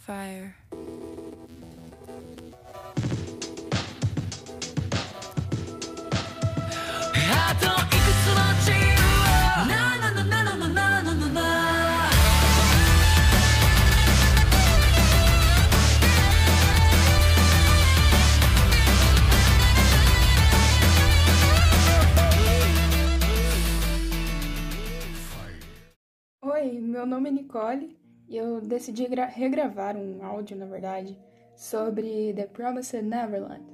fire. Oi, meu nome é Nicole e eu decidi regravar um áudio, na verdade, sobre The Promised Neverland,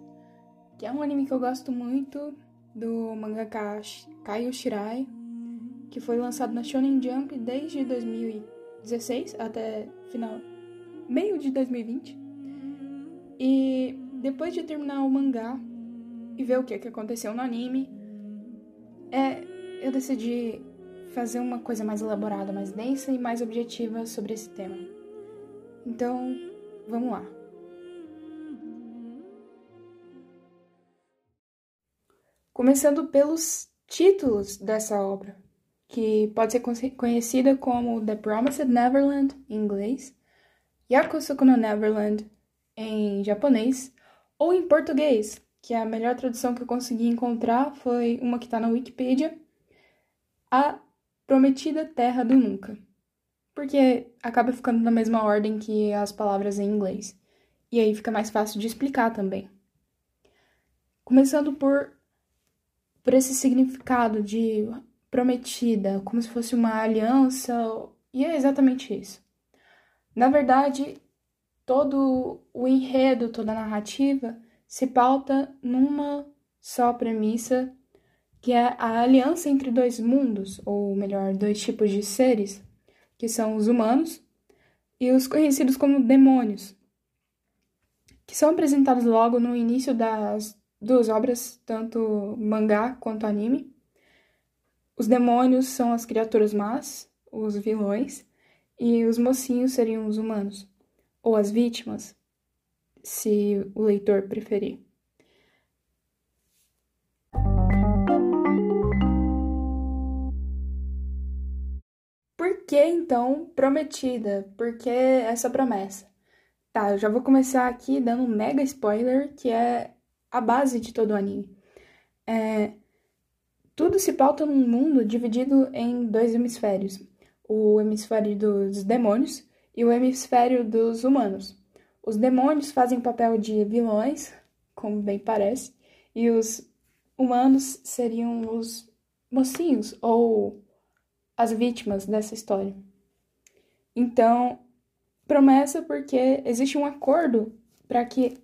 que é um anime que eu gosto muito do mangaka Kaio Shirai, que foi lançado na Shonen Jump desde 2016 até final meio de 2020. E depois de terminar o mangá e ver o que, que aconteceu no anime, é, eu decidi fazer uma coisa mais elaborada, mais densa e mais objetiva sobre esse tema. Então, vamos lá. Começando pelos títulos dessa obra, que pode ser conhecida como The Promised Neverland em inglês, Yakusoku no Neverland em japonês, ou em português, que a melhor tradução que eu consegui encontrar foi uma que está na Wikipedia, A Prometida Terra do Nunca. Porque acaba ficando na mesma ordem que as palavras em inglês. E aí fica mais fácil de explicar também. Começando por, por esse significado de prometida, como se fosse uma aliança, e é exatamente isso. Na verdade, todo o enredo, toda a narrativa se pauta numa só premissa que é a aliança entre dois mundos, ou melhor, dois tipos de seres, que são os humanos e os conhecidos como demônios, que são apresentados logo no início das duas obras, tanto mangá quanto anime. Os demônios são as criaturas más, os vilões, e os mocinhos seriam os humanos, ou as vítimas, se o leitor preferir. Que então prometida? Por que essa promessa? Tá, eu já vou começar aqui dando um mega spoiler, que é a base de todo o anime. É, tudo se pauta num mundo dividido em dois hemisférios: o hemisfério dos demônios e o hemisfério dos humanos. Os demônios fazem papel de vilões, como bem parece, e os humanos seriam os mocinhos ou as vítimas dessa história. Então, promessa porque existe um acordo para que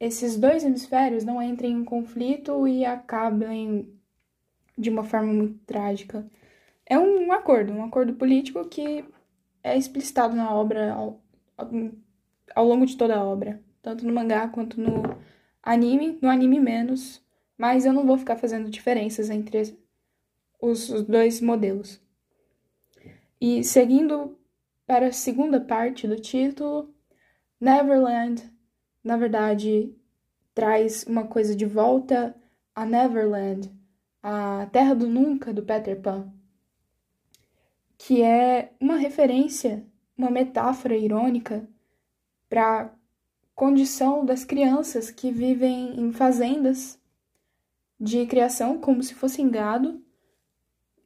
esses dois hemisférios não entrem em conflito e acabem de uma forma muito trágica. É um acordo, um acordo político que é explicitado na obra ao, ao longo de toda a obra, tanto no mangá quanto no anime, no anime menos, mas eu não vou ficar fazendo diferenças entre os dois modelos. E seguindo para a segunda parte do título, Neverland, na verdade, traz uma coisa de volta a Neverland, a Terra do Nunca do Peter Pan, que é uma referência, uma metáfora irônica para a condição das crianças que vivem em fazendas de criação como se fossem gado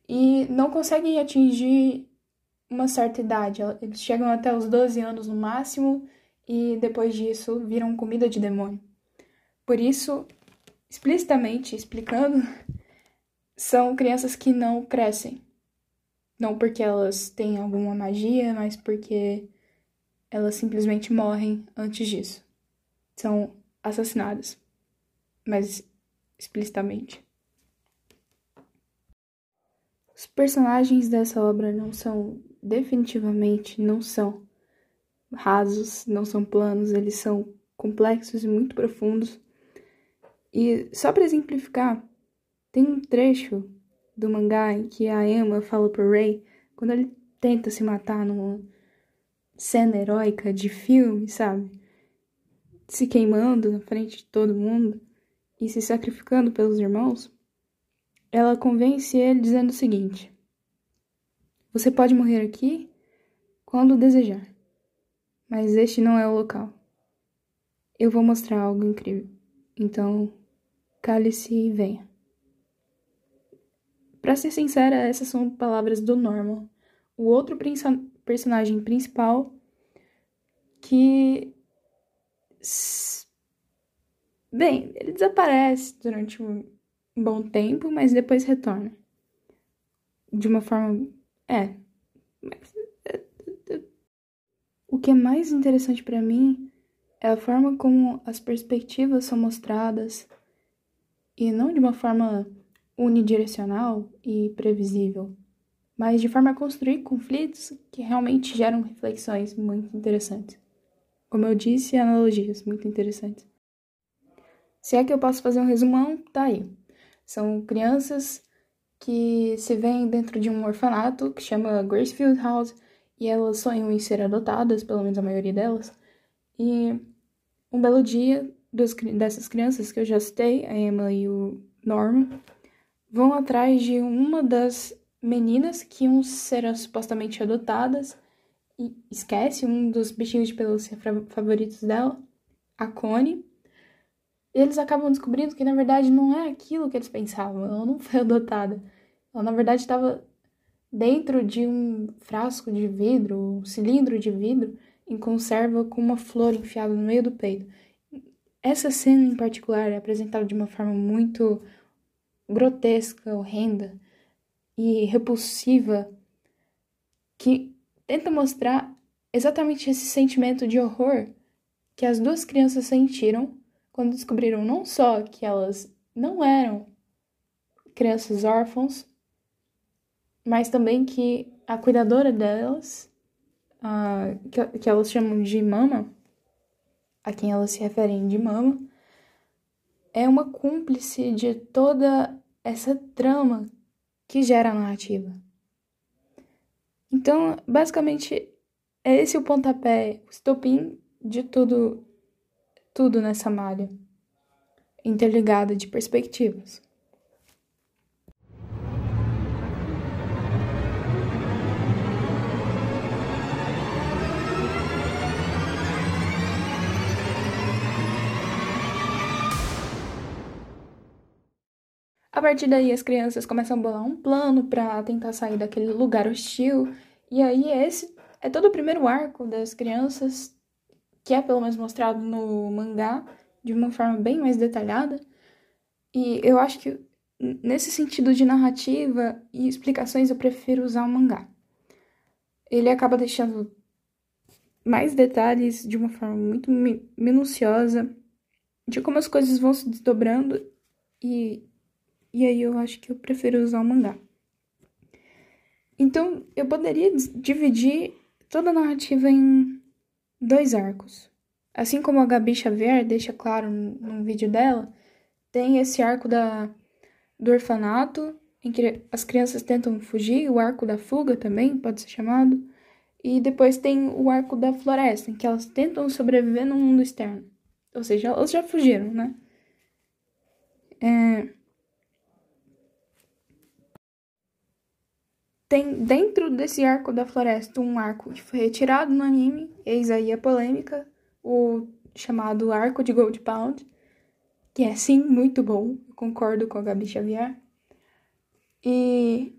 e não conseguem atingir uma certa idade. Eles chegam até os 12 anos no máximo e depois disso viram comida de demônio. Por isso, explicitamente explicando, são crianças que não crescem. Não porque elas têm alguma magia, mas porque elas simplesmente morrem antes disso. São assassinadas. Mas explicitamente. Os personagens dessa obra não são definitivamente não são rasos, não são planos, eles são complexos e muito profundos. E só para exemplificar, tem um trecho do mangá em que a Emma fala pro Ray quando ele tenta se matar numa cena heróica de filme, sabe? Se queimando na frente de todo mundo e se sacrificando pelos irmãos. Ela convence ele dizendo o seguinte: você pode morrer aqui quando desejar, Mas este não é o local. Eu vou mostrar algo incrível. Então, cale-se e venha. Para ser sincera, essas são palavras do Norman, o outro personagem principal que bem, ele desaparece durante um bom tempo, mas depois retorna. De uma forma, é, o que é mais interessante para mim é a forma como as perspectivas são mostradas e não de uma forma unidirecional e previsível, mas de forma a construir conflitos que realmente geram reflexões muito interessantes. Como eu disse, analogias muito interessantes. Se é que eu posso fazer um resumão, tá aí. São crianças que se veem dentro de um orfanato que chama Gracefield House e elas sonham em ser adotadas, pelo menos a maioria delas. E um belo dia, dessas crianças que eu já citei, a Emma e o Norman, vão atrás de uma das meninas que iam ser supostamente adotadas e esquece um dos bichinhos de pelúcia favoritos dela, a Connie. Eles acabam descobrindo que na verdade não é aquilo que eles pensavam, ela não foi adotada. Ela na verdade estava dentro de um frasco de vidro, um cilindro de vidro, em conserva com uma flor enfiada no meio do peito. Essa cena em particular é apresentada de uma forma muito grotesca, horrenda e repulsiva que tenta mostrar exatamente esse sentimento de horror que as duas crianças sentiram quando descobriram não só que elas não eram crianças órfãos, mas também que a cuidadora delas, a, que, que elas chamam de mama, a quem elas se referem de mama, é uma cúmplice de toda essa trama que gera a narrativa. Então, basicamente, é esse o pontapé, o estopim de tudo, tudo nessa malha interligada de perspectivas. A partir daí, as crianças começam a bolar um plano para tentar sair daquele lugar hostil. E aí, esse é todo o primeiro arco das crianças, que é pelo menos mostrado no mangá, de uma forma bem mais detalhada. E eu acho que nesse sentido de narrativa e explicações, eu prefiro usar o mangá. Ele acaba deixando mais detalhes de uma forma muito minuciosa de como as coisas vão se desdobrando e e aí eu acho que eu prefiro usar o mangá. Então, eu poderia dividir toda a narrativa em dois arcos. Assim como a Gabi Xavier deixa claro num vídeo dela, tem esse arco da, do orfanato, em que as crianças tentam fugir, o arco da fuga também pode ser chamado, e depois tem o arco da floresta, em que elas tentam sobreviver no mundo externo. Ou seja, elas já fugiram, né? É... Tem dentro desse arco da floresta um arco que foi retirado no anime, eis aí a polêmica, o chamado Arco de Gold Pound, que é sim muito bom, concordo com a Gabi Xavier. E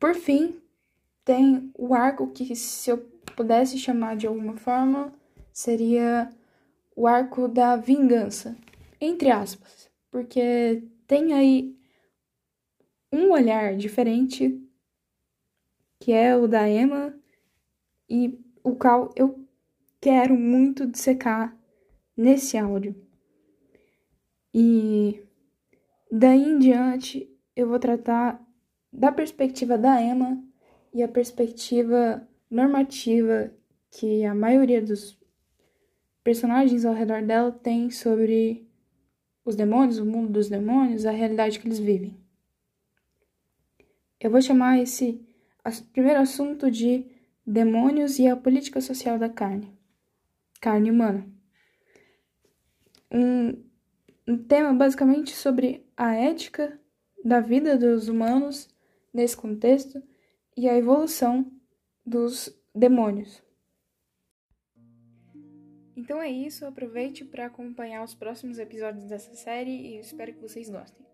por fim, tem o arco que, se eu pudesse chamar de alguma forma, seria o arco da vingança, entre aspas, porque tem aí um olhar diferente que é o da Emma, e o qual eu quero muito dissecar nesse áudio. E daí em diante eu vou tratar da perspectiva da Emma e a perspectiva normativa que a maioria dos personagens ao redor dela tem sobre os demônios, o mundo dos demônios, a realidade que eles vivem. Eu vou chamar esse primeiro assunto de demônios e a política social da carne. Carne humana. Um, um tema basicamente sobre a ética da vida dos humanos nesse contexto e a evolução dos demônios. Então é isso, aproveite para acompanhar os próximos episódios dessa série e espero que vocês gostem.